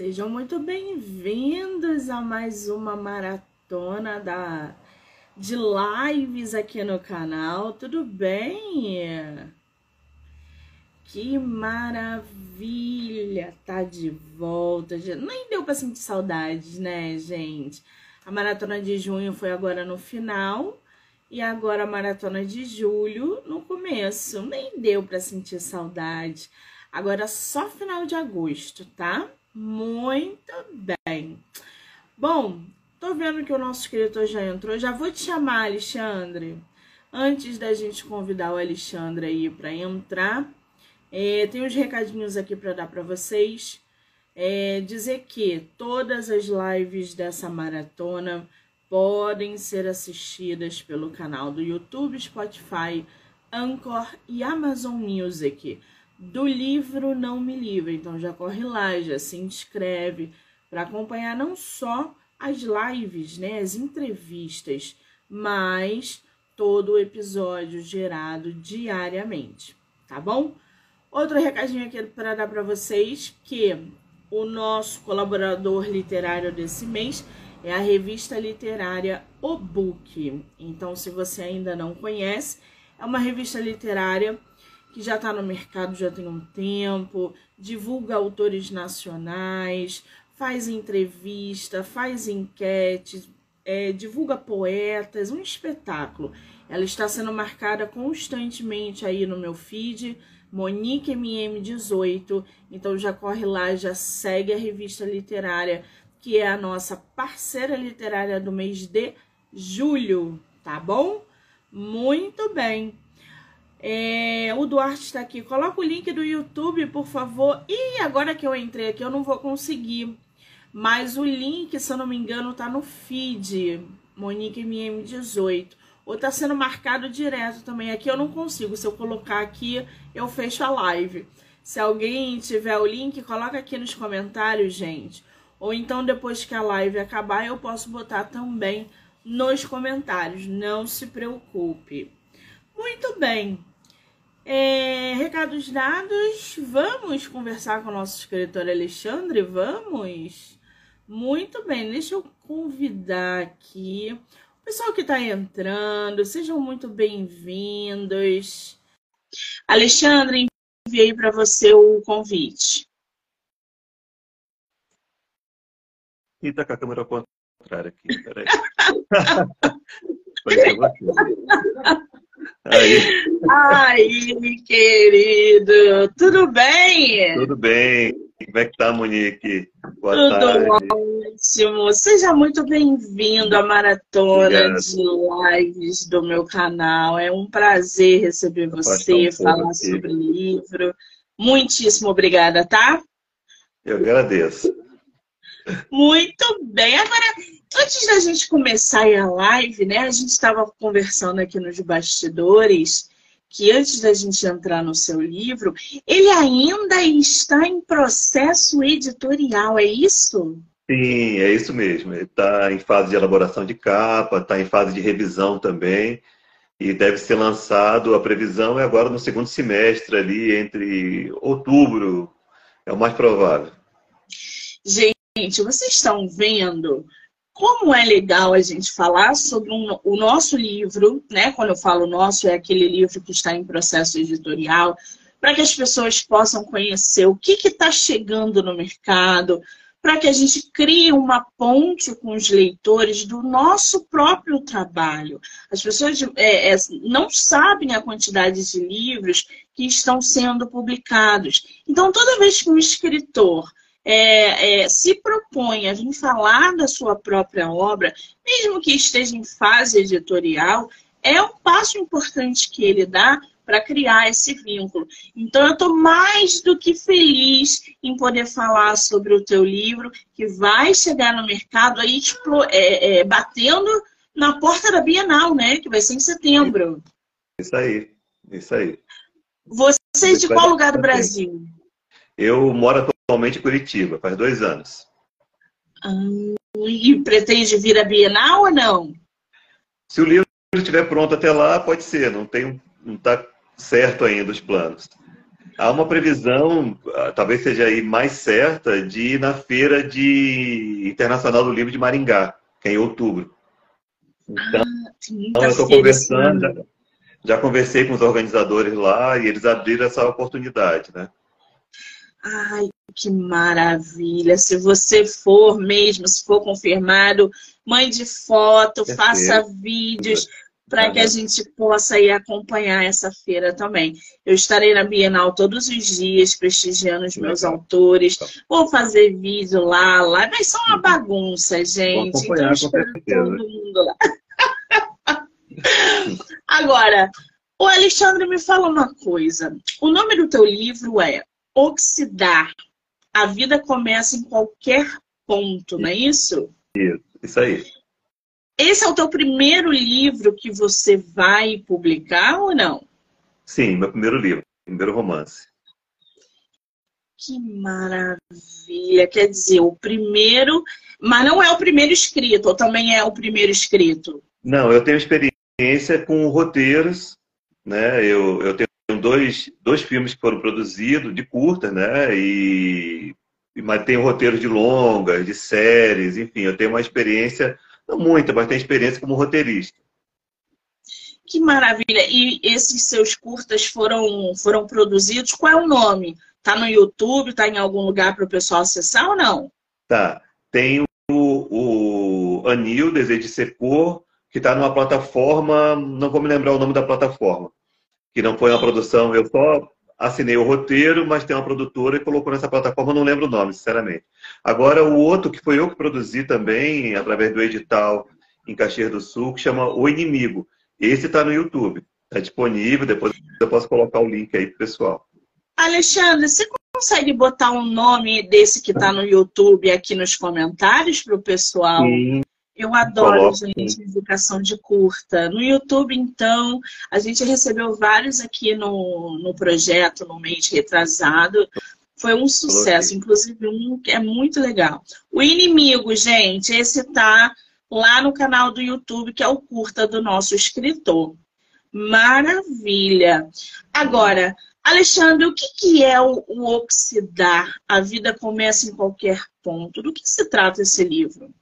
Sejam muito bem-vindos a mais uma maratona da de lives aqui no canal. Tudo bem? Que maravilha! Tá de volta. Nem deu para sentir saudades, né, gente? A maratona de junho foi agora no final e agora a maratona de julho no começo. Nem deu para sentir saudade. Agora só final de agosto, tá? Muito bem. Bom, tô vendo que o nosso escritor já entrou. Já vou te chamar, Alexandre. Antes da gente convidar o Alexandre aí para entrar, é, tem uns recadinhos aqui para dar para vocês. É, dizer que todas as lives dessa maratona podem ser assistidas pelo canal do YouTube, Spotify, Anchor e Amazon Music do livro Não Me Livre. Então já corre lá, já se inscreve para acompanhar não só as lives, né, as entrevistas, mas todo o episódio gerado diariamente, tá bom? Outro recadinho aqui para dar para vocês que o nosso colaborador literário desse mês é a revista literária O Book. Então, se você ainda não conhece, é uma revista literária que já está no mercado já tem um tempo, divulga autores nacionais, faz entrevista, faz enquete, é, divulga poetas, um espetáculo. Ela está sendo marcada constantemente aí no meu feed, Monique MM18. Então já corre lá, já segue a revista literária, que é a nossa parceira literária do mês de julho, tá bom? Muito bem. É, o Duarte está aqui. Coloca o link do YouTube, por favor. E agora que eu entrei aqui, eu não vou conseguir. Mas o link, se eu não me engano, tá no feed. Monique MM18. Ou tá sendo marcado direto também. Aqui eu não consigo. Se eu colocar aqui, eu fecho a live. Se alguém tiver o link, coloca aqui nos comentários, gente. Ou então, depois que a live acabar, eu posso botar também nos comentários. Não se preocupe. Muito bem. É, recados dados, vamos conversar com o nosso escritor Alexandre? Vamos? Muito bem, deixa eu convidar aqui o pessoal que está entrando, sejam muito bem-vindos. Alexandre, enviei para você o convite. E tá com a câmera ao contrário aqui, peraí. Aí. Ai, querido, tudo bem? Tudo bem. Como é que tá, Monique? Boa tudo tarde. ótimo. Seja muito bem-vindo à maratona Obrigado. de lives do meu canal. É um prazer receber você, falar sobre o livro. Muitíssimo obrigada, tá? Eu agradeço. Muito bem. Agora, Antes da gente começar a live, né? A gente estava conversando aqui nos bastidores que antes da gente entrar no seu livro, ele ainda está em processo editorial, é isso? Sim, é isso mesmo. Ele está em fase de elaboração de capa, está em fase de revisão também, e deve ser lançado, a previsão é agora no segundo semestre, ali entre outubro, é o mais provável. Gente, vocês estão vendo como é legal a gente falar sobre um, o nosso livro, né? Quando eu falo nosso, é aquele livro que está em processo editorial, para que as pessoas possam conhecer o que está chegando no mercado, para que a gente crie uma ponte com os leitores do nosso próprio trabalho. As pessoas é, é, não sabem a quantidade de livros que estão sendo publicados. Então, toda vez que um escritor é, é, se propõe a vir falar da sua própria obra, mesmo que esteja em fase editorial, é um passo importante que ele dá para criar esse vínculo. Então, eu estou mais do que feliz em poder falar sobre o teu livro, que vai chegar no mercado aí, tipo, é, é, batendo na porta da Bienal, né? Que vai ser em setembro. Isso aí, isso aí. Você é de qual lugar do Brasil? Eu moro atualmente em Curitiba, faz dois anos. Ah, e pretende vir à Bienal ou não? Se o livro estiver pronto até lá, pode ser. Não tem, não está certo ainda os planos. há uma previsão, ah, talvez seja aí mais certa, de ir na feira de internacional do livro de Maringá, que é em outubro. Então, ah, então eu estou conversando, já, já, conversei com os organizadores lá e eles abriram essa oportunidade, né? Ai, que maravilha! Se você for mesmo, se for confirmado, mande foto, Perfeito. faça vídeos para que a gente possa ir acompanhar essa feira também. Eu estarei na Bienal todos os dias, prestigiando os meus Legal. autores. Tá. Vou fazer vídeo lá, lá. Vai ser uma bagunça, gente. Então, espero todo mundo lá. Agora, o Alexandre me fala uma coisa. O nome do teu livro é Oxidar. A vida começa em qualquer ponto, não é isso? Isso, isso aí. Esse é o teu primeiro livro que você vai publicar ou não? Sim, meu primeiro livro, primeiro romance. Que maravilha! Quer dizer, o primeiro, mas não é o primeiro escrito, ou também é o primeiro escrito? Não, eu tenho experiência com roteiros, né? Eu, eu tenho dois, dois filmes que foram produzidos de curta, né? E mas tenho roteiros de longas, de séries, enfim, eu tenho uma experiência não muita, mas tem experiência como roteirista. Que maravilha! E esses seus curtas foram, foram produzidos? Qual é o nome? Tá no YouTube? Tá em algum lugar para o pessoal acessar ou não? Tá. Tem o, o Anil, Desejo de Ser Cor, que está numa plataforma, não vou me lembrar o nome da plataforma, que não foi uma produção, eu só assinei o roteiro, mas tem uma produtora e colocou nessa plataforma, não lembro o nome, sinceramente. Agora, o outro, que foi eu que produzi também, através do edital em Caxias do Sul, que chama O Inimigo. Esse está no YouTube. Está disponível, depois eu posso colocar o link aí para o pessoal. Alexandre, você consegue botar um nome desse que está no YouTube aqui nos comentários para o pessoal? Sim, eu adoro, gente, indicação de curta. No YouTube, então, a gente recebeu vários aqui no, no projeto, no mês retrasado. Foi um sucesso, inclusive um que é muito legal. O Inimigo, gente, esse tá lá no canal do YouTube, que é o curta do nosso escritor. Maravilha! Agora, Alexandre, o que, que é o, o oxidar? A vida começa em qualquer ponto. Do que se trata esse livro?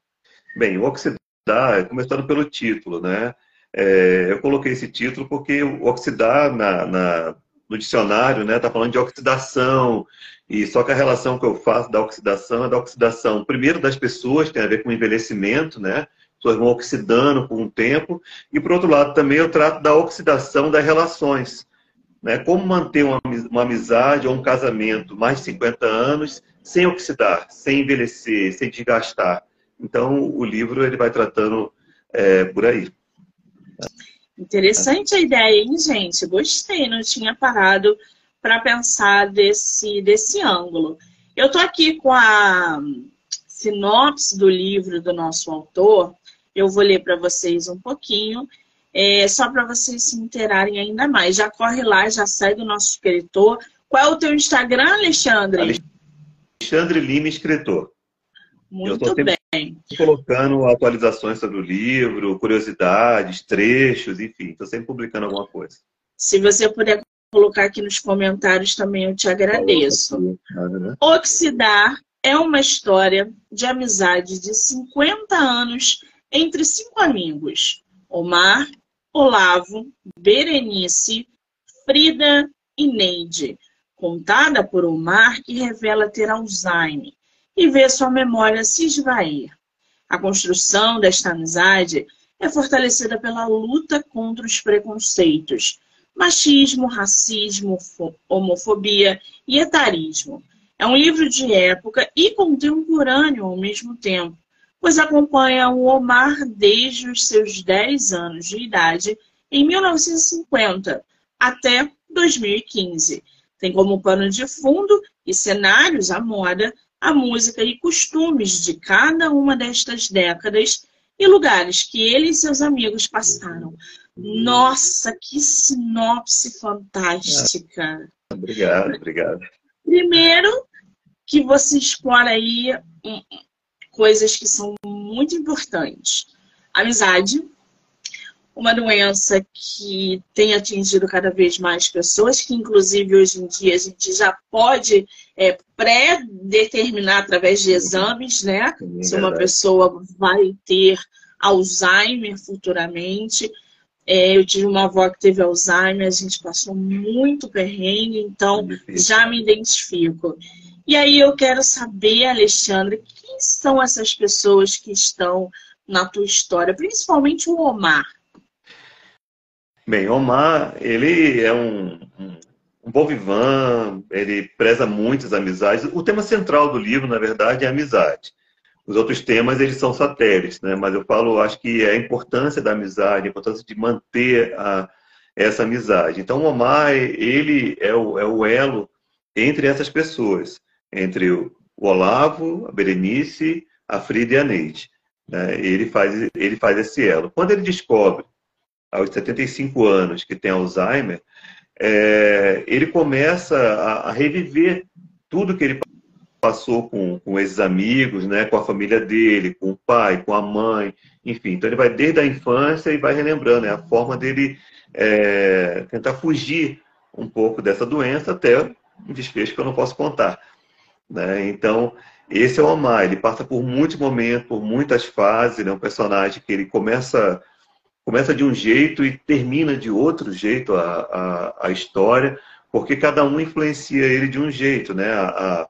Bem, o oxidar, começando pelo título, né? É, eu coloquei esse título porque o oxidar na, na, no dicionário, né, tá falando de oxidação, e só que a relação que eu faço da oxidação é da oxidação, primeiro das pessoas, tem a ver com envelhecimento, né? As pessoas vão oxidando por um tempo, e por outro lado também eu trato da oxidação das relações. Né? Como manter uma, uma amizade ou um casamento mais de 50 anos sem oxidar, sem envelhecer, sem desgastar. Então, o livro ele vai tratando é, por aí. Interessante a ideia, hein, gente? Gostei, não tinha parado para pensar desse, desse ângulo. Eu estou aqui com a sinopse do livro do nosso autor. Eu vou ler para vocês um pouquinho, é, só para vocês se interarem ainda mais. Já corre lá, já segue o nosso escritor. Qual é o teu Instagram, Alexandre? Alexandre Lima, escritor. Muito bem colocando atualizações sobre o livro, curiosidades, trechos, enfim, estou sempre publicando alguma coisa. Se você puder colocar aqui nos comentários também, eu te agradeço. Né? Oxidar é uma história de amizade de 50 anos entre cinco amigos: Omar, Olavo, Berenice, Frida e Neide. Contada por Omar, que revela ter Alzheimer e ver sua memória se esvair. A construção desta amizade é fortalecida pela luta contra os preconceitos, machismo, racismo, homofobia e etarismo. É um livro de época e contemporâneo ao mesmo tempo, pois acompanha o Omar desde os seus 10 anos de idade, em 1950, até 2015. Tem como pano de fundo e cenários a moda, a música e costumes de cada uma destas décadas e lugares que ele e seus amigos passaram. Nossa, que sinopse fantástica! Obrigado, obrigado. Primeiro, que você explora aí coisas que são muito importantes. Amizade, uma doença que tem atingido cada vez mais pessoas, que inclusive hoje em dia a gente já pode é, pré-determinar através de exames, né? É se uma pessoa vai ter Alzheimer futuramente. É, eu tive uma avó que teve Alzheimer, a gente passou muito perrengue, então já me identifico. E aí eu quero saber, Alexandre, quem são essas pessoas que estão na tua história, principalmente o Omar? Bem, Omar, ele é um, um, um bom vivan, ele preza muitas amizades. O tema central do livro, na verdade, é a amizade. Os outros temas, eles são satélites, né? Mas eu falo, acho que é a importância da amizade, a importância de manter a, essa amizade. Então, o Omar, ele é o, é o elo entre essas pessoas, entre o Olavo, a Berenice, a Frida e a Neide. Né? Ele, faz, ele faz esse elo. Quando ele descobre aos 75 anos, que tem Alzheimer, é, ele começa a, a, reviver tudo que ele passou com, com esses amigos, né, com a família dele, com o pai, com a mãe, enfim. Então ele vai desde a infância e vai relembrando, é a forma dele é, tentar fugir um pouco dessa doença até um desfecho que eu não posso contar. Né? Então, esse é o Omar, ele passa por muitos momentos, por muitas fases, é um personagem que ele começa começa de um jeito e termina de outro jeito a, a, a história, porque cada um influencia ele de um jeito, né? A,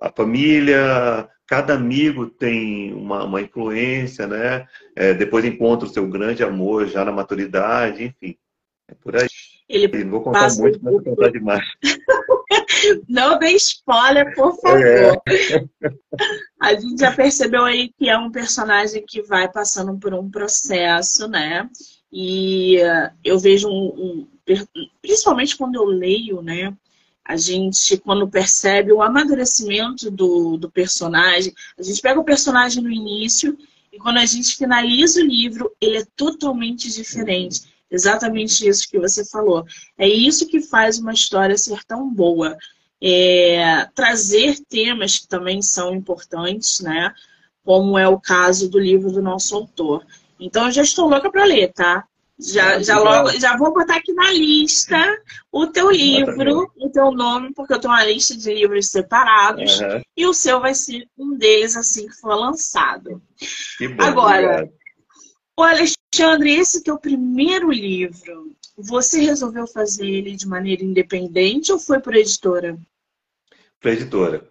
a família, cada amigo tem uma, uma influência, né? É, depois encontra o seu grande amor já na maturidade, enfim. É por aí. Ele não vou contar muito, mas vou contar demais. Não dê spoiler, por favor. É. A gente já percebeu aí que é um personagem que vai passando por um processo, né? E uh, eu vejo um, um, principalmente quando eu leio, né? A gente, quando percebe o amadurecimento do, do personagem, a gente pega o personagem no início e quando a gente finaliza o livro, ele é totalmente diferente. Exatamente isso que você falou. É isso que faz uma história ser tão boa. É, trazer temas que também são importantes, né? Como é o caso do livro do nosso autor. Então, eu já estou louca para ler, tá? Já, já, logo, já vou botar aqui na lista o teu livro, o teu nome, porque eu tenho uma lista de livros separados. Uhum. E o seu vai ser um deles assim que for lançado. Bom, Agora, obrigado. o Alexandre, esse teu primeiro livro, você resolveu fazer ele de maneira independente ou foi por editora? Para editora.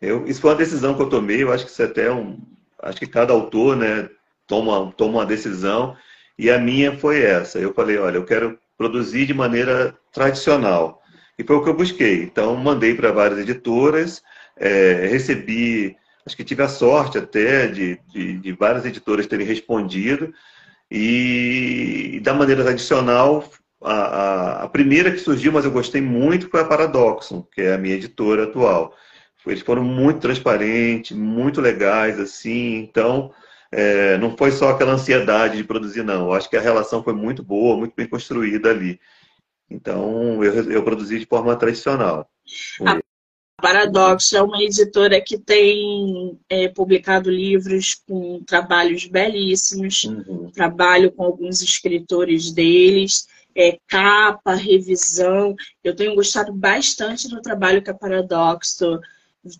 Eu, isso foi uma decisão que eu tomei, eu acho que isso é até um. Acho que cada autor né, toma, toma uma decisão, e a minha foi essa. Eu falei, olha, eu quero produzir de maneira tradicional. E foi o que eu busquei. Então, mandei para várias editoras, é, recebi, acho que tive a sorte até de, de, de várias editoras terem respondido, e, da maneira tradicional, a, a, a, primeira que surgiu, mas eu gostei muito, foi a Paradoxon, que é a minha editora atual. Eles foram muito transparentes, muito legais, assim, então é, não foi só aquela ansiedade de produzir, não. Eu acho que a relação foi muito boa, muito bem construída ali. Então, eu, eu produzi de forma tradicional. A Paradoxo é uma editora que tem é, publicado livros com trabalhos belíssimos, uhum. trabalho com alguns escritores deles, é, capa, revisão. Eu tenho gostado bastante do trabalho que a Paradoxo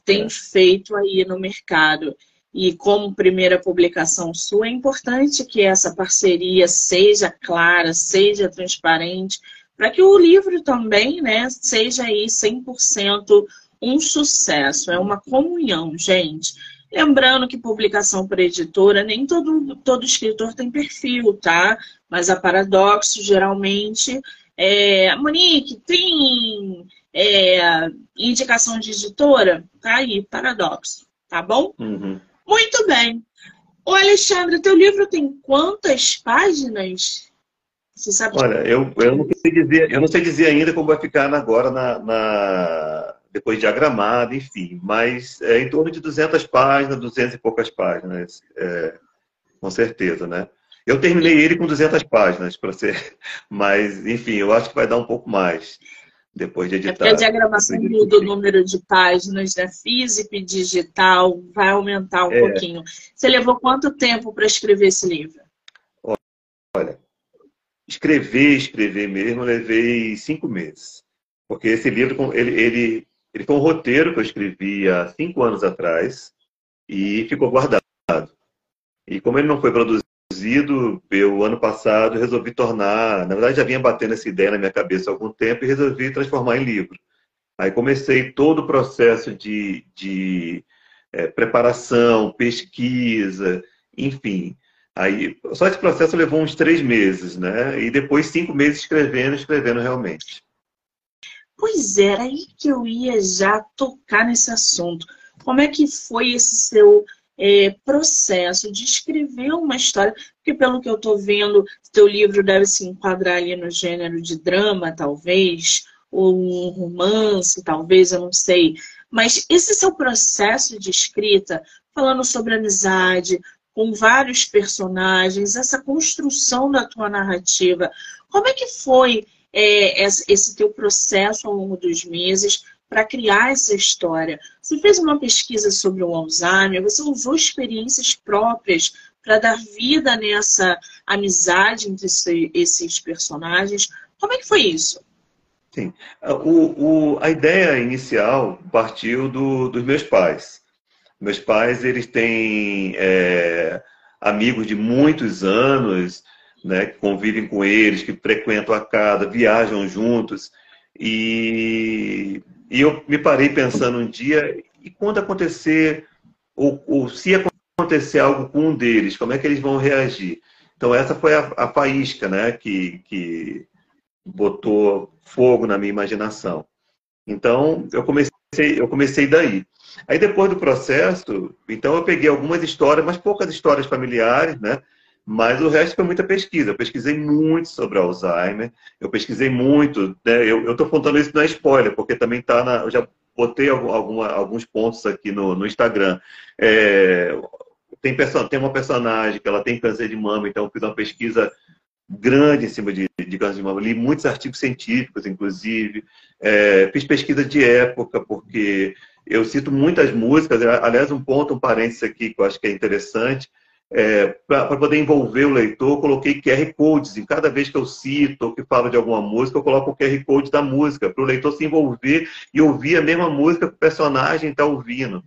tem é. feito aí no mercado. E como primeira publicação sua, é importante que essa parceria seja clara, seja transparente, para que o livro também né, seja aí 100% um sucesso, é uma comunhão, gente. Lembrando que publicação por editora, nem todo, todo escritor tem perfil, tá? Mas a Paradoxo, geralmente... É, Monique, tem é, indicação de editora? Tá aí, Paradoxo, tá bom? Uhum. Muito bem. Ô, Alexandre, teu livro tem quantas páginas? Você sabe? Olha, eu, eu, não sei dizer, eu não sei dizer ainda como vai ficar agora na, na depois diagramado, enfim, mas é em torno de 200 páginas, 200 e poucas páginas, é, com certeza, né? Eu terminei ele com 200 páginas, para ser, mas enfim, eu acho que vai dar um pouco mais depois de editar. É a diagramação do, do número de páginas, né, físico e digital, vai aumentar um é. pouquinho. Você levou quanto tempo para escrever esse livro? Olha, escrever, escrever mesmo, levei cinco meses. Porque esse livro, ele, ele, ele foi um roteiro que eu escrevi há cinco anos atrás e ficou guardado. E como ele não foi produzido, eu, ano passado, resolvi tornar... Na verdade, já vinha batendo essa ideia na minha cabeça há algum tempo e resolvi transformar em livro. Aí comecei todo o processo de, de é, preparação, pesquisa, enfim. Aí, só esse processo levou uns três meses, né? E depois cinco meses escrevendo, escrevendo realmente. Pois era aí que eu ia já tocar nesse assunto. Como é que foi esse seu é, processo de escrever uma história? Porque pelo que eu estou vendo, seu livro deve se enquadrar ali no gênero de drama, talvez, ou um romance, talvez, eu não sei. Mas esse seu processo de escrita, falando sobre amizade, com vários personagens, essa construção da tua narrativa, como é que foi é, esse teu processo ao longo dos meses para criar essa história? Você fez uma pesquisa sobre o Alzheimer, você usou experiências próprias para dar vida nessa amizade entre esses personagens. Como é que foi isso? Sim. O, o, a ideia inicial partiu do, dos meus pais. Meus pais, eles têm é, amigos de muitos anos, né, que convivem com eles, que frequentam a casa, viajam juntos. E, e eu me parei pensando um dia, e quando acontecer, ou, ou se acontecer algo com um deles, como é que eles vão reagir? Então essa foi a, a faísca né, que, que botou fogo na minha imaginação. Então, eu comecei, eu comecei daí. Aí, depois do processo, então eu peguei algumas histórias, mas poucas histórias familiares, né? Mas o resto foi muita pesquisa. Eu pesquisei muito sobre Alzheimer, eu pesquisei muito, né? Eu estou contando isso na é spoiler, porque também está na. Eu já botei alguma, alguns pontos aqui no, no Instagram. É, tem, tem uma personagem que ela tem câncer de mama, então eu fiz uma pesquisa grande em cima de, de câncer de mama. Li muitos artigos científicos, inclusive. É, fiz pesquisa de época, porque eu cito muitas músicas. Aliás, um ponto, um parênteses aqui que eu acho que é interessante. É, para poder envolver o leitor, coloquei QR Codes. Em cada vez que eu cito ou que falo de alguma música, eu coloco o QR Code da música, para o leitor se envolver e ouvir a mesma música que o personagem está ouvindo.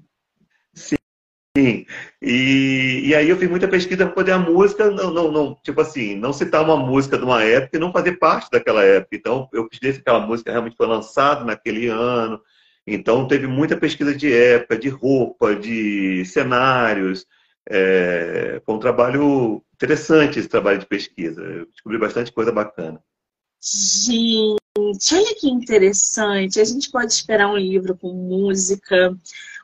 Sim. E, e aí eu fiz muita pesquisa para poder a música, não, não, não, tipo assim, não citar uma música de uma época e não fazer parte daquela época. Então, eu pesquisei se aquela música realmente foi lançada naquele ano. Então, teve muita pesquisa de época, de roupa, de cenários. É, foi um trabalho interessante esse trabalho de pesquisa. Eu descobri bastante coisa bacana. Gente, olha que interessante. A gente pode esperar um livro com música,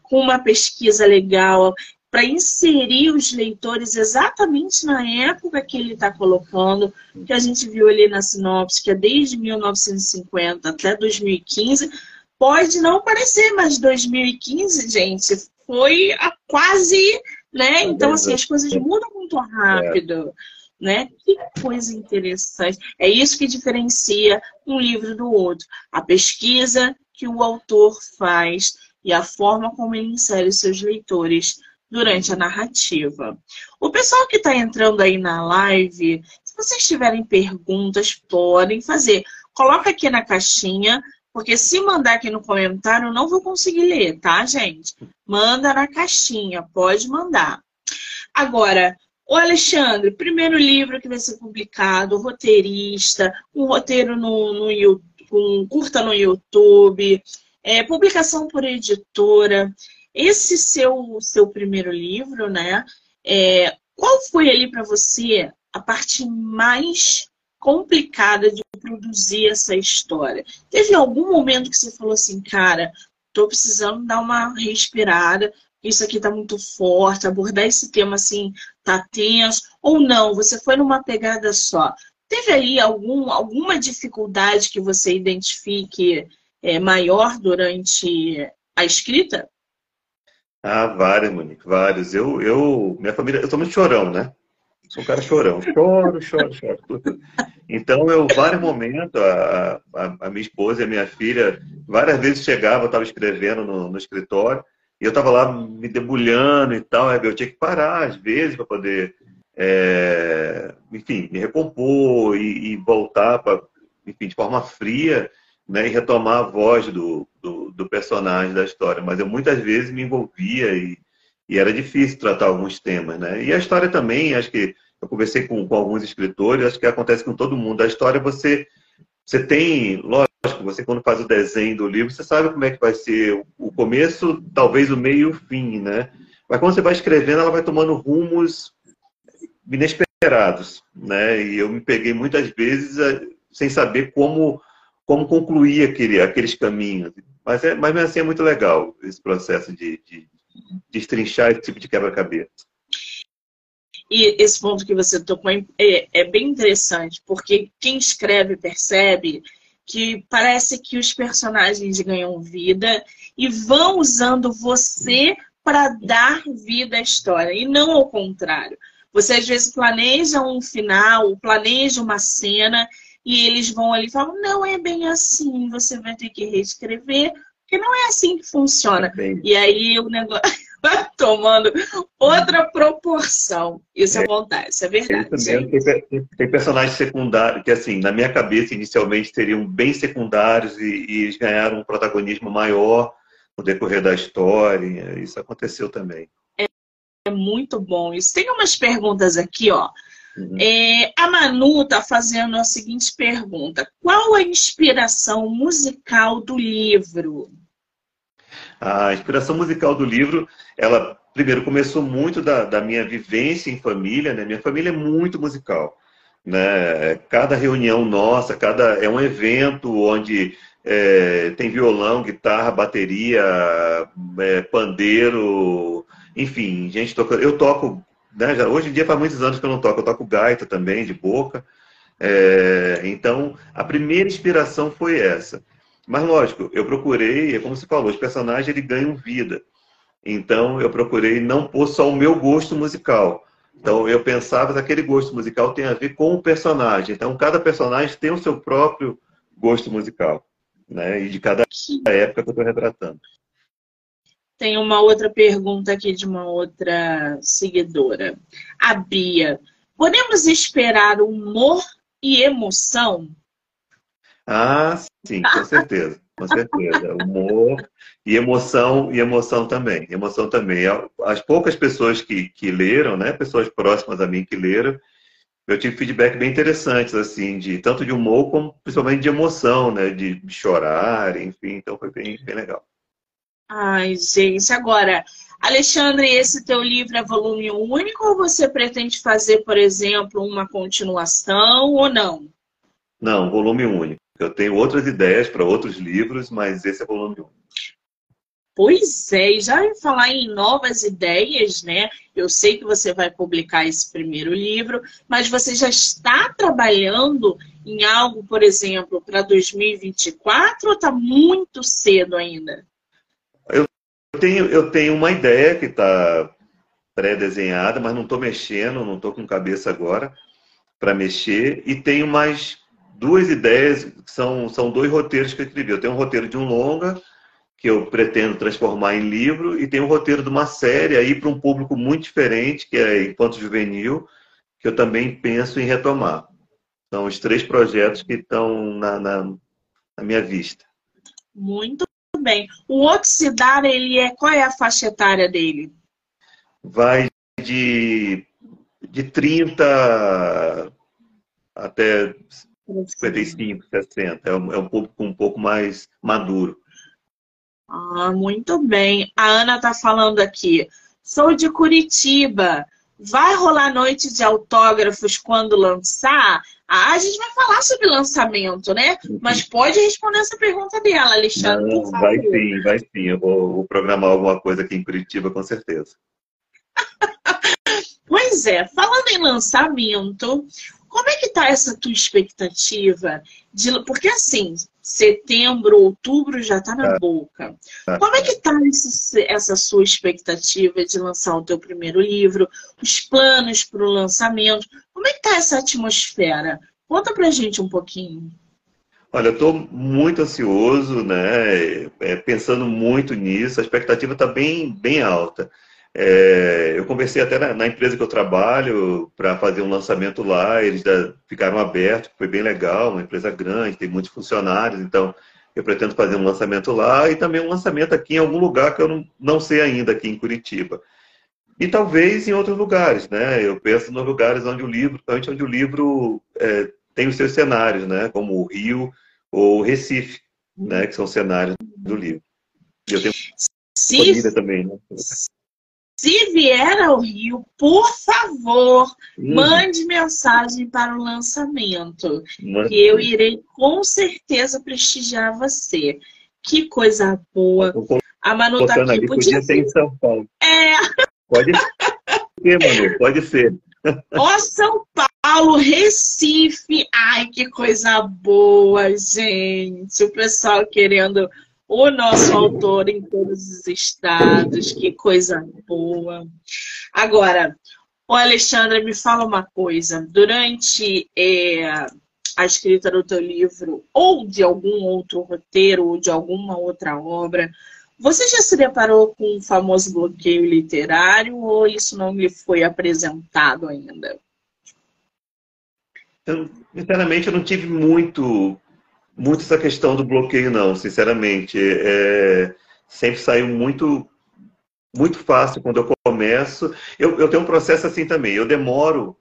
com uma pesquisa legal, para inserir os leitores exatamente na época que ele está colocando, que a gente viu ali na sinopse, que é desde 1950 até 2015. Pode não parecer, mas 2015, gente, foi a quase, né? Então, assim, as coisas mudam muito rápido. Né? Que coisa interessante. É isso que diferencia um livro do outro. A pesquisa que o autor faz e a forma como ele insere seus leitores durante a narrativa. O pessoal que está entrando aí na live, se vocês tiverem perguntas, podem fazer. Coloca aqui na caixinha, porque se mandar aqui no comentário, eu não vou conseguir ler, tá, gente? Manda na caixinha, pode mandar. Agora, o Alexandre, primeiro livro que vai ser publicado, roteirista, um roteiro no, no um curta no YouTube, é, publicação por editora. Esse seu, seu primeiro livro, né? É, qual foi ali para você a parte mais complicada de produzir essa história? Teve algum momento que você falou assim, cara, tô precisando dar uma respirada, isso aqui tá muito forte, abordar esse tema assim tá tenso, ou não, você foi numa pegada só. Teve aí algum, alguma dificuldade que você identifique é, maior durante a escrita? Ah, várias, Monique, vários. Eu, eu, minha família, eu sou muito chorão, né? Sou um cara chorão. Choro, choro, choro. Então, eu, vários momentos, a, a, a minha esposa e a minha filha, várias vezes chegava, eu estava escrevendo no, no escritório, e eu estava lá me debulhando e tal, eu tinha que parar às vezes para poder é, enfim, me recompor e, e voltar para, enfim, de forma fria, né, e retomar a voz do, do, do, personagem da história. Mas eu muitas vezes me envolvia e, e era difícil tratar alguns temas, né? E a história também, acho que eu conversei com, com alguns escritores, acho que acontece com todo mundo. A história você você tem, lógico, você quando faz o desenho do livro, você sabe como é que vai ser o começo, talvez o meio e o fim, né? Mas quando você vai escrevendo, ela vai tomando rumos inesperados, né? E eu me peguei muitas vezes eh, sem saber como como concluir aquele, aqueles caminhos. Mas, é, mas assim é muito legal esse processo de, de, de destrinchar esse tipo de quebra-cabeça. E esse ponto que você tocou é, é bem interessante, porque quem escreve percebe que parece que os personagens ganham vida e vão usando você para dar vida à história, e não ao contrário. Você às vezes planeja um final, planeja uma cena, e eles vão ali e falam: não é bem assim, você vai ter que reescrever, porque não é assim que funciona. É e aí o negócio. tomando outra proporção. Isso é, acontece, é verdade. Tem, tem, personagens secundários que, assim, na minha cabeça, inicialmente seriam bem secundários e, e eles ganharam um protagonismo maior no decorrer da história. Isso aconteceu também. É, é muito bom isso. Tem umas perguntas aqui, ó. Uhum. É, a Manu está fazendo a seguinte pergunta: Qual a inspiração musical do livro? A inspiração musical do livro, ela primeiro começou muito da, da minha vivência em família, né? Minha família é muito musical, né? Cada reunião nossa, cada é um evento onde é, tem violão, guitarra, bateria, é, pandeiro, enfim, gente tocando. Eu toco, né? Já, hoje em dia faz muitos anos que eu não toco, eu toco gaita também de boca. É, então, a primeira inspiração foi essa. Mas lógico, eu procurei, é como você falou, os personagens ele ganham vida. Então eu procurei não pôr só o meu gosto musical. Então eu pensava que aquele gosto musical tem a ver com o personagem. Então cada personagem tem o seu próprio gosto musical, né? E de cada época que eu estou retratando. Tem uma outra pergunta aqui de uma outra seguidora. A Bia. Podemos esperar humor e emoção ah, sim, com certeza, com certeza. Humor e emoção, e emoção também. Emoção também. As poucas pessoas que, que leram, né, pessoas próximas a mim que leram, eu tive feedback bem interessantes, assim, de tanto de humor como principalmente de emoção, né, de chorar, enfim, então foi bem, bem legal. Ai, gente, agora, Alexandre, esse teu livro é volume único ou você pretende fazer, por exemplo, uma continuação ou não? Não, volume único. Eu tenho outras ideias para outros livros, mas esse é volume 1. Pois é, e já em falar em novas ideias, né? Eu sei que você vai publicar esse primeiro livro, mas você já está trabalhando em algo, por exemplo, para 2024 ou está muito cedo ainda? Eu tenho, eu tenho uma ideia que está pré-desenhada, mas não estou mexendo, não estou com cabeça agora para mexer, e tenho mais duas ideias, são, são dois roteiros que eu escrevi. Eu tenho um roteiro de um longa, que eu pretendo transformar em livro, e tem um roteiro de uma série aí para um público muito diferente, que é Enquanto Juvenil, que eu também penso em retomar. São os três projetos que estão na, na, na minha vista. Muito bem. O Oxidar, ele é qual é a faixa etária dele? Vai de, de 30 até 55, 60. É um, é um público um pouco mais maduro. Ah, muito bem. A Ana está falando aqui. Sou de Curitiba. Vai rolar noite de autógrafos quando lançar? Ah, a gente vai falar sobre lançamento, né? Mas pode responder essa pergunta dela, Alexandre. Não, vai sim, vai sim. Eu vou, vou programar alguma coisa aqui em Curitiba, com certeza. pois é, falando em lançamento, como é que está essa tua expectativa? De, porque assim, setembro, outubro já está na é. boca. É. Como é que está essa sua expectativa de lançar o teu primeiro livro? Os planos para o lançamento? Como é que está essa atmosfera? Conta pra gente um pouquinho. Olha, eu estou muito ansioso, né? É, pensando muito nisso. A expectativa está bem, bem alta. É, eu conversei até na, na, empresa que eu trabalho para fazer um lançamento lá, eles da, ficaram abertos, foi bem legal, uma empresa grande, tem muitos funcionários, então eu pretendo fazer um lançamento lá e também um lançamento aqui em algum lugar que eu não, não sei ainda aqui em Curitiba. E talvez em outros lugares, né? Eu penso nos lugares onde o livro, onde o livro é, tem os seus cenários, né? Como o Rio ou o Recife, né? Que são cenários do livro. E eu tenho se, também, né? Se vier ao Rio, por favor, uhum. mande mensagem para o lançamento. Que eu irei com certeza prestigiar você. Que coisa boa. A Manu tá aqui. Podia, podia ser em São Paulo. É. Pode ser, Manu, pode ser. Ó, São Paulo, Recife. Ai, que coisa boa, gente. O pessoal querendo o nosso autor em todos os estados. Que coisa boa. Agora, o Alexandre, me fala uma coisa. Durante é, a escrita do teu livro, ou de algum outro roteiro, ou de alguma outra obra, você já se deparou com o famoso bloqueio literário ou isso não lhe foi apresentado ainda? Eu, sinceramente, eu não tive muito, muito essa questão do bloqueio, não. Sinceramente, é, sempre saiu muito, muito fácil quando eu começo. Eu, eu tenho um processo assim também. Eu demoro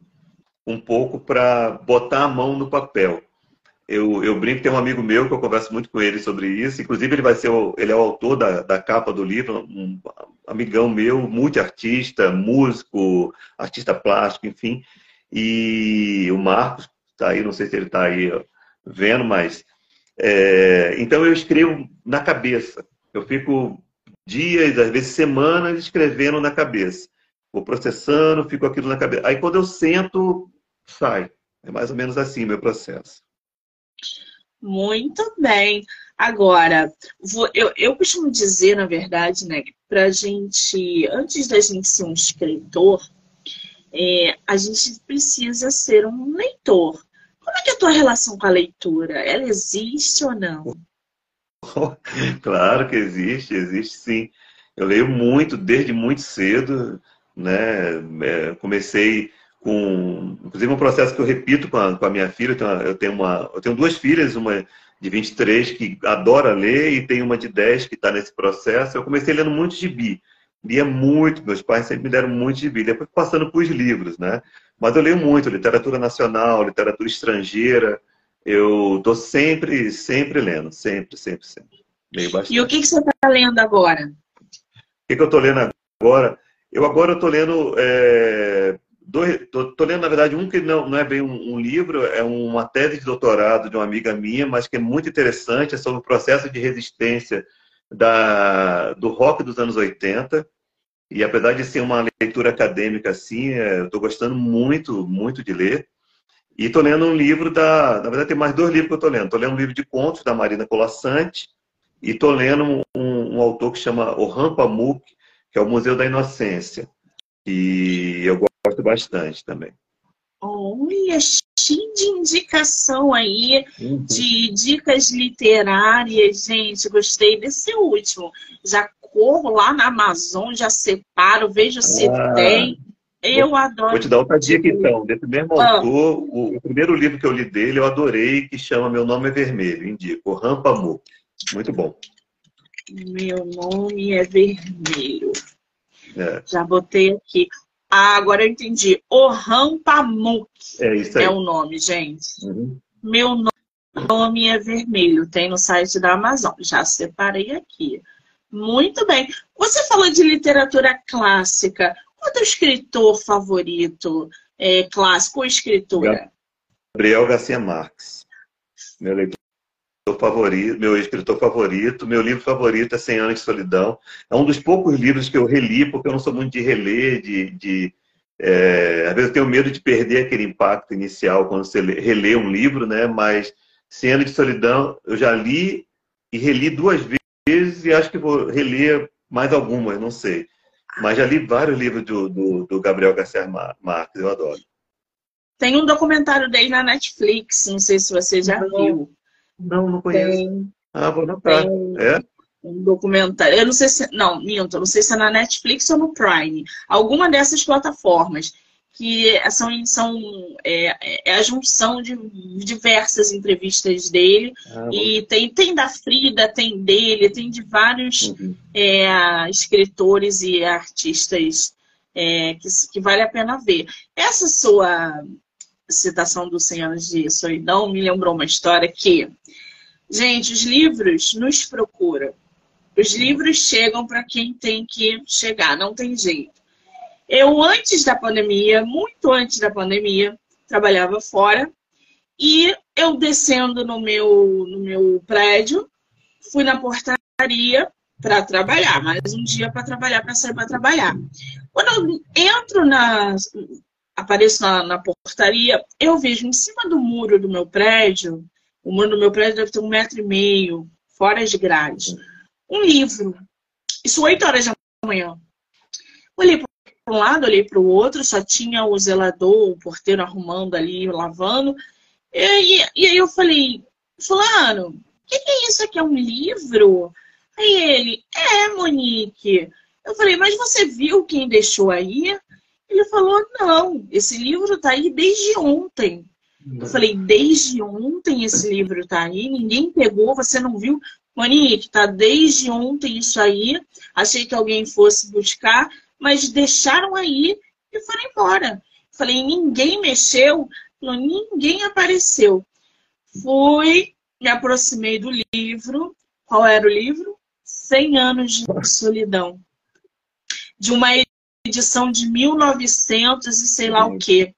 um pouco para botar a mão no papel. Eu, eu brinco, tem um amigo meu que eu converso muito com ele sobre isso. Inclusive, ele vai ser o, ele é o autor da, da capa do livro, um amigão meu, multiartista, músico, artista plástico, enfim. E o Marcos está aí, não sei se ele está aí vendo, mas. É, então, eu escrevo na cabeça. Eu fico dias, às vezes semanas, escrevendo na cabeça. Vou processando, fico aquilo na cabeça. Aí, quando eu sento, sai. É mais ou menos assim meu processo. Muito bem. Agora, eu, eu costumo dizer, na verdade, né, que pra gente, antes da gente ser um escritor, é, a gente precisa ser um leitor. Como é que é a tua relação com a leitura? Ela existe ou não? Claro que existe, existe sim. Eu leio muito, desde muito cedo, né? É, comecei com, inclusive, um processo que eu repito com a, com a minha filha. Eu tenho, uma, eu tenho, uma, eu tenho duas filhas, uma de 23 que adora ler e tem uma de 10 que está nesse processo. Eu comecei lendo muito gibi. Lia muito, meus pais sempre me deram muito gibi, depois passando por os livros, né? Mas eu leio muito, literatura nacional, literatura estrangeira. Eu estou sempre, sempre lendo, sempre, sempre, sempre. Leio bastante. E o que, que você está lendo agora? O que, que eu estou lendo agora? Eu agora estou lendo é, Estou lendo, na verdade, um que não, não é bem um, um, livro, é uma tese de doutorado de uma amiga minha, mas que é muito interessante, é sobre o processo de resistência da, do rock dos anos 80. E apesar de ser uma leitura acadêmica assim, é, eu estou gostando muito, muito de ler. E estou lendo um livro da. Na verdade, tem mais dois livros que eu estou lendo. Estou lendo um livro de contos da Marina Colassante e estou lendo um, um, autor que chama Orhan Pamuk, que é o Museu da Inocência. E eu gosto bastante também. Olha, cheio de indicação aí, uhum. de dicas literárias, gente. Gostei desse último. Já corro lá na Amazon, já separo, vejo se ah, tem. Eu vou, adoro. Vou te dar outra dica então. Desse mesmo ah. autor, o, o, primeiro livro que eu li dele, eu adorei, que chama Meu Nome é Vermelho. Indico, o Rampamu. Muito bom. Meu nome é Vermelho. É. Já botei aqui. Ah, agora eu entendi. Orhan Pamuk é, isso aí. é o nome, gente. Uhum. Meu nome é vermelho, tem no site da Amazon. Já separei aqui. Muito bem. Você falou de literatura clássica. Qual é o teu escritor favorito é, clássico ou escritora? Gabriel Garcia Marques. Meu leitor favorito, meu escritor favorito, meu livro favorito é Cem Anos de Solidão. É um dos poucos livros que eu reli, porque eu não sou muito de reler, de, de é, às vezes eu tenho medo de perder aquele impacto inicial quando você relê um livro, né? Mas Cem Anos de Solidão eu já li e reli duas vezes e acho que vou reler mais algumas, não sei. Mas já li vários livros do, do, do Gabriel Garcia Marques, eu adoro. Tem um documentário dele na Netflix, não sei se você já não. viu. Não, não conheço. Tem, ah, vou anotar. Tem, é? um documentário. Eu não sei se. Não, minto, não sei se é na Netflix ou no Prime. Alguma dessas plataformas. Que são, são é, é a junção de diversas entrevistas dele. Ah, e tem, tem da Frida, tem dele, tem de vários uhum. é, escritores e artistas é, que, que vale a pena ver. Essa sua citação do 100 anos de solidão me lembrou uma história que, gente, os livros nos procuram. Os livros chegam para quem tem que chegar, não tem jeito. Eu, antes da pandemia, muito antes da pandemia, trabalhava fora e eu descendo no meu, no meu prédio, fui na portaria para trabalhar, mais um dia para trabalhar, para sair para trabalhar. Quando eu entro na. Apareço na, na, portaria, eu vejo em cima do muro do meu prédio, o muro do meu prédio deve ter um metro e meio, fora de grade um livro. Isso 8 horas da manhã. Olhei para um lado, olhei para o outro, só tinha o zelador, o porteiro arrumando ali, lavando. E, e aí eu falei, fulano, o que, que é isso aqui? É um livro? Aí ele, é, Monique. Eu falei, mas você viu quem deixou aí? Ele falou, não, esse livro tá aí desde ontem. Eu falei, desde ontem esse livro tá aí, ninguém pegou, você não viu? Monique, tá desde ontem isso aí. Achei que alguém fosse buscar, mas deixaram aí e foram embora. Falei, ninguém mexeu, ninguém apareceu. Fui, me aproximei do livro. Qual era o livro? 100 anos de solidão. De uma edição de 1900 e sei lá o quê.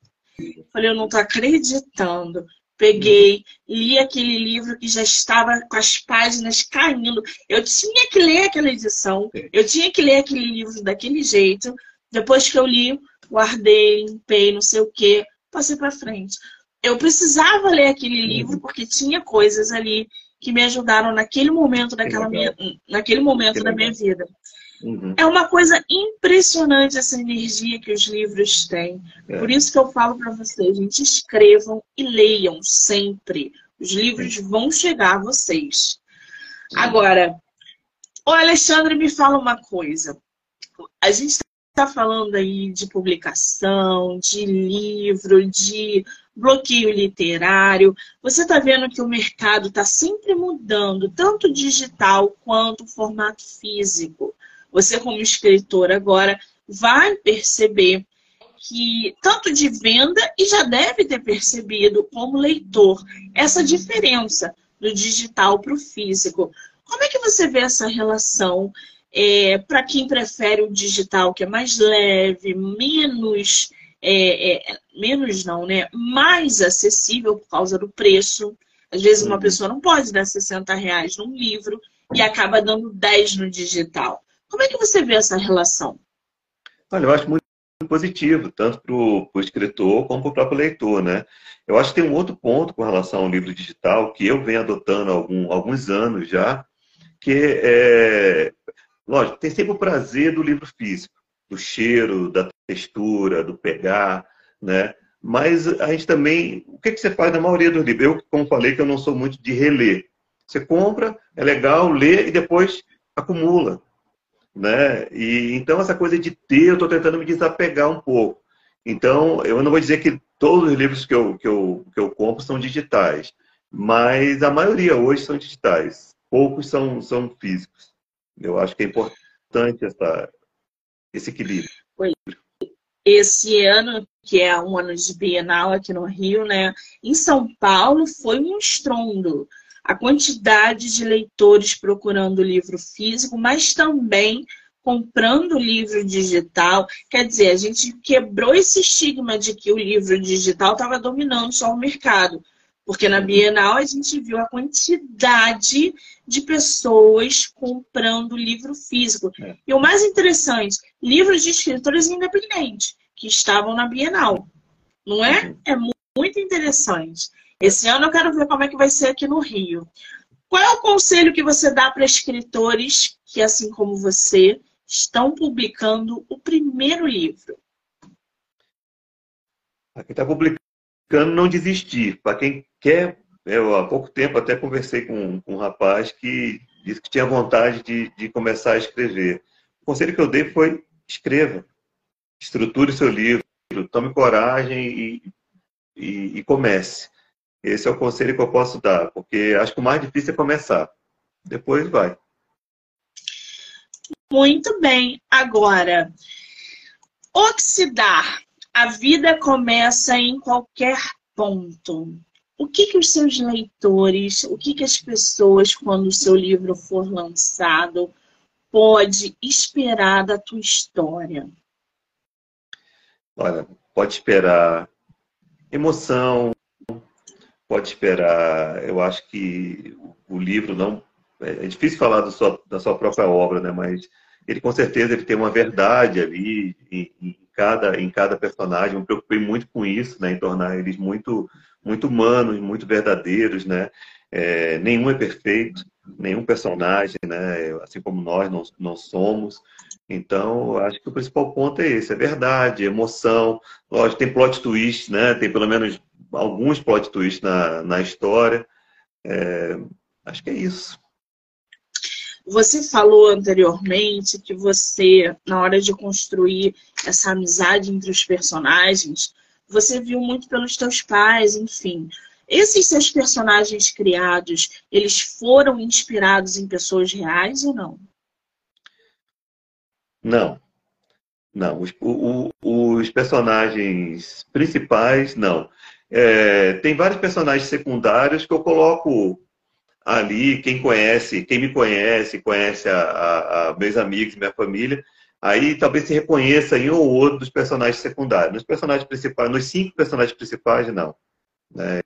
Falei, eu não tô acreditando. Peguei, li aquele livro que já estava com as páginas caindo. Eu tinha que ler aquela edição, eu tinha que ler aquele livro daquele jeito. Depois que eu li, guardei, limpei, não sei o quê, passei para frente. Eu precisava ler aquele uhum. livro porque tinha coisas ali que me ajudaram naquele momento daquela minha, naquele momento da minha vida. Uhum. É uma coisa impressionante essa energia que os livros têm. É. Por isso que eu falo para vocês, gente, escrevam e leiam sempre. Os livros vão chegar a vocês. Agora, o Alexandre me fala uma coisa. A gente está falando aí de publicação, de livro, de bloqueio literário. Você está vendo que o mercado está sempre mudando, tanto digital quanto formato físico você como escritor agora vai perceber que tanto de venda e já deve ter percebido como leitor essa diferença do digital para o físico. Como é que você vê essa relação é, para quem prefere o digital, que é mais leve, menos, é, é, menos não, né? Mais acessível por causa do preço. Às vezes uma uhum. pessoa não pode dar 60 reais num livro e acaba dando 10 no digital. Como é que você vê essa relação? Olha, eu acho muito positivo, tanto para o escritor como para o próprio leitor, né? Eu acho que tem um outro ponto com relação ao livro digital que eu venho adotando há algum, alguns anos já, que é, lógico, tem sempre o prazer do livro físico, do cheiro, da textura, do pegar, né? Mas a gente também, o que, que você faz na maioria dos livros? Eu, como falei, que eu não sou muito de reler. Você compra, é legal, lê e depois acumula né? E então essa coisa de ter, eu estou tentando me desapegar um pouco. Então, eu não vou dizer que todos os livros que eu, que eu, que eu compro são digitais, mas a maioria hoje são digitais. Poucos são, são físicos. Eu acho que é importante essa, esse equilíbrio. Esse ano, que é um ano de Bienal aqui no Rio, né? Em São Paulo foi um estrondo a quantidade de leitores procurando livro físico, mas também comprando livro digital. Quer dizer, a gente quebrou esse estigma de que o livro digital estava dominando só o mercado. Porque na Bienal a gente viu a quantidade de pessoas comprando livro físico. É. E o mais interessante, livros de escritores independentes que estavam na Bienal. Não é? Uhum. É muito interessante. Esse ano eu quero ver como é que vai ser aqui no Rio. Qual é o conselho que você dá para escritores que, assim como você, estão publicando o primeiro livro? Para quem está publicando, não desistir. Para quem quer, eu há pouco tempo até conversei com, com um rapaz que disse que tinha vontade de, de começar a escrever. O conselho que eu dei foi escreva, estruture seu livro, tome coragem e, e, e comece. Esse é o conselho que eu posso dar, porque acho que o mais difícil é começar. Depois vai. Muito bem. Agora, oxidar. A vida começa em qualquer ponto. O que, que os seus leitores, o que, que as pessoas, quando o seu livro for lançado, pode esperar da tua história? Olha, pode esperar emoção, pode esperar. Eu acho que o livro não. É difícil falar da sua, da sua própria obra, né? Mas ele com certeza ele tem uma verdade ali em, em cada, em cada personagem. Eu me preocupei muito com isso, né? Em tornar eles muito, muito humanos, muito verdadeiros, né? É, nenhum é perfeito, nenhum personagem, né? Assim como nós não, não somos. Então, acho que o principal ponto é esse, é verdade, emoção. Lógico, tem plot twist, né? Tem pelo menos alguns plot twists na, na história. É, acho que é isso. Você falou anteriormente que você, na hora de construir essa amizade entre os personagens, você viu muito pelos teus pais, enfim. Esses seus personagens criados, eles foram inspirados em pessoas reais ou não? Não. Não. Os, o, os personagens principais, não. É, tem vários personagens secundários que eu coloco ali, quem conhece, quem me conhece, conhece a, a, a meus amigos, minha família, aí talvez se reconheça em um ou outro dos personagens secundários. Nos personagens principais, nos cinco personagens principais, não. Né?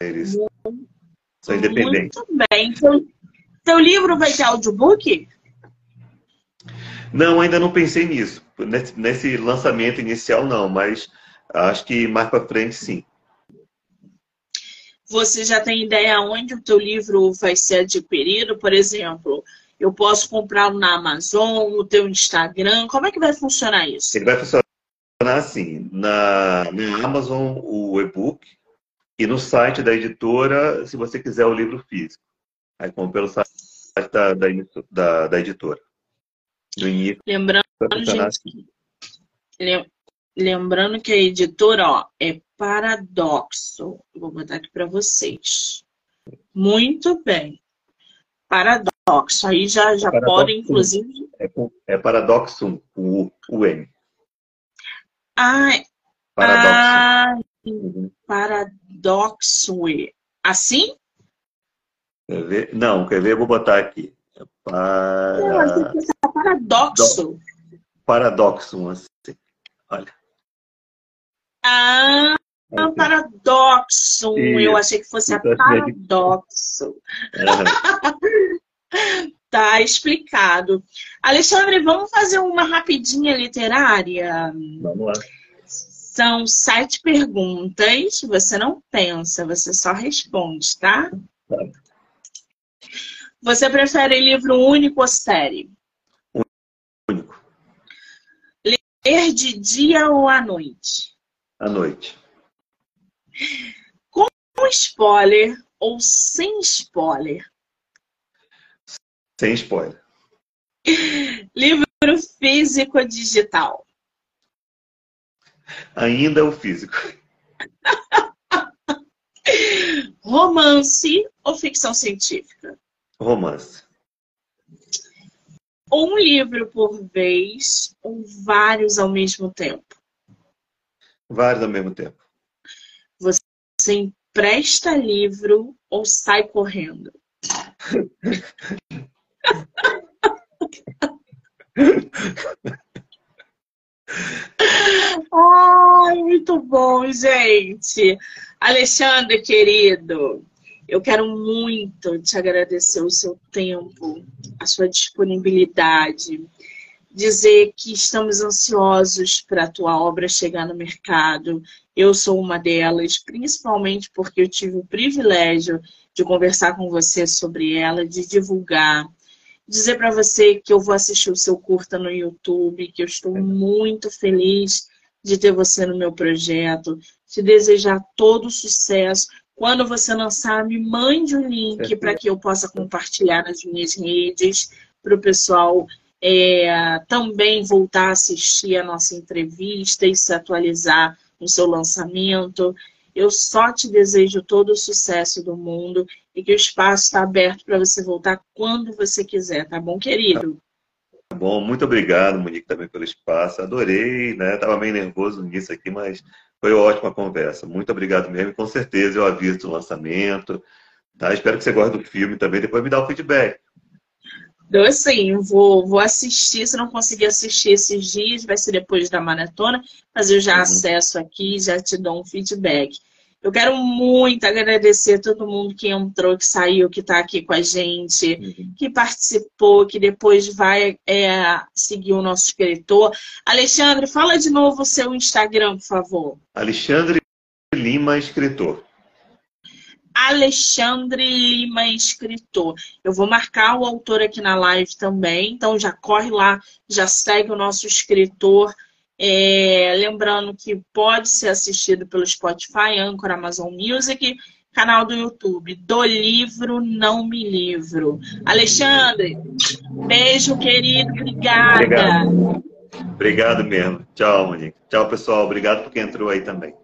Eles muito, são independentes. Muito bem. Então, seu livro vai ter audiobook? Não, ainda não pensei nisso. Nesse, nesse lançamento inicial, não, mas acho que mais para frente, sim. Você já tem ideia onde o teu livro vai ser adquirido? Por exemplo, eu posso comprá-lo na Amazon, no teu Instagram? Como é que vai funcionar isso? Ele vai funcionar assim, na, na Amazon o e-book e no site da editora, se você quiser o livro físico. Aí como pelo site da, da, da, da editora. Lembrando, gente, assim. lembrando que a editora ó, é Paradoxo. Vou botar aqui para vocês. Muito bem. Paradoxo. Aí já, já podem, inclusive. É, é paradoxo, o, o N. Ah, paradoxo. Ah, paradoxo. Assim? Quer ver? Não, quer ver? Eu vou botar aqui. Para... É paradoxo. Paradoxo, assim. Olha. Ah, é paradoxo. Isso. Eu achei que fosse a paradoxo. tá explicado. Alexandre, vamos fazer uma rapidinha literária? Vamos lá. São sete perguntas. Você não pensa, você só responde, tá? tá. Você prefere livro único ou série? Único. Ler de dia ou à noite? À noite. Com spoiler ou sem spoiler? Sem spoiler. Livro físico ou digital? Ainda o físico. Romance ou ficção científica? Romance. Um livro por vez ou vários ao mesmo tempo? Vários ao mesmo tempo. Você empresta livro ou sai correndo? Ai, muito bom, gente. Alexandre, querido, eu quero muito te agradecer o seu tempo, a sua disponibilidade, dizer que estamos ansiosos para a tua obra chegar no mercado. Eu sou uma delas, principalmente porque eu tive o privilégio de conversar com você sobre ela, de divulgar, dizer para você que eu vou assistir o seu curta no YouTube, que eu estou muito feliz de ter você no meu projeto, te desejar todo sucesso, Quando você lançar, me mande o um link para que eu possa compartilhar nas minhas redes, para o pessoal é, também voltar a assistir a nossa entrevista e se atualizar no seu lançamento. Eu só te desejo todo o sucesso do mundo e que o espaço está aberto para você voltar quando você quiser, tá bom, querido? Tá bom, muito obrigado, Monique, também pelo espaço. Adorei, né? Tava meio nervoso nisso aqui, mas foi ótima conversa. Muito obrigado mesmo. Com certeza eu aviso do lançamento. Tá? Espero que você goste do filme também. Depois me dá o feedback. Então, assim, vou, vou assistir. Se não conseguir assistir esses dias, vai ser depois da maratona, mas eu já uhum. acesso aqui e já te dou um feedback. Eu quero muito agradecer a todo mundo que entrou, que saiu, que está aqui com a gente, uhum. que participou, que depois vai é, seguir o nosso escritor. Alexandre, fala de novo o seu Instagram, por favor. Alexandre Lima, escritor. Alexandre Lima, escritor. Eu vou marcar o autor aqui na live também, então já corre lá, já segue o nosso escritor. É, lembrando que pode ser assistido pelo Spotify, Anchor, Amazon Music, canal do YouTube, do livro Não Me Livro. Alexandre, beijo, querido, obrigada. Obrigado, Obrigado mesmo. Tchau, Monique. Tchau, pessoal. Obrigado por quem entrou aí também.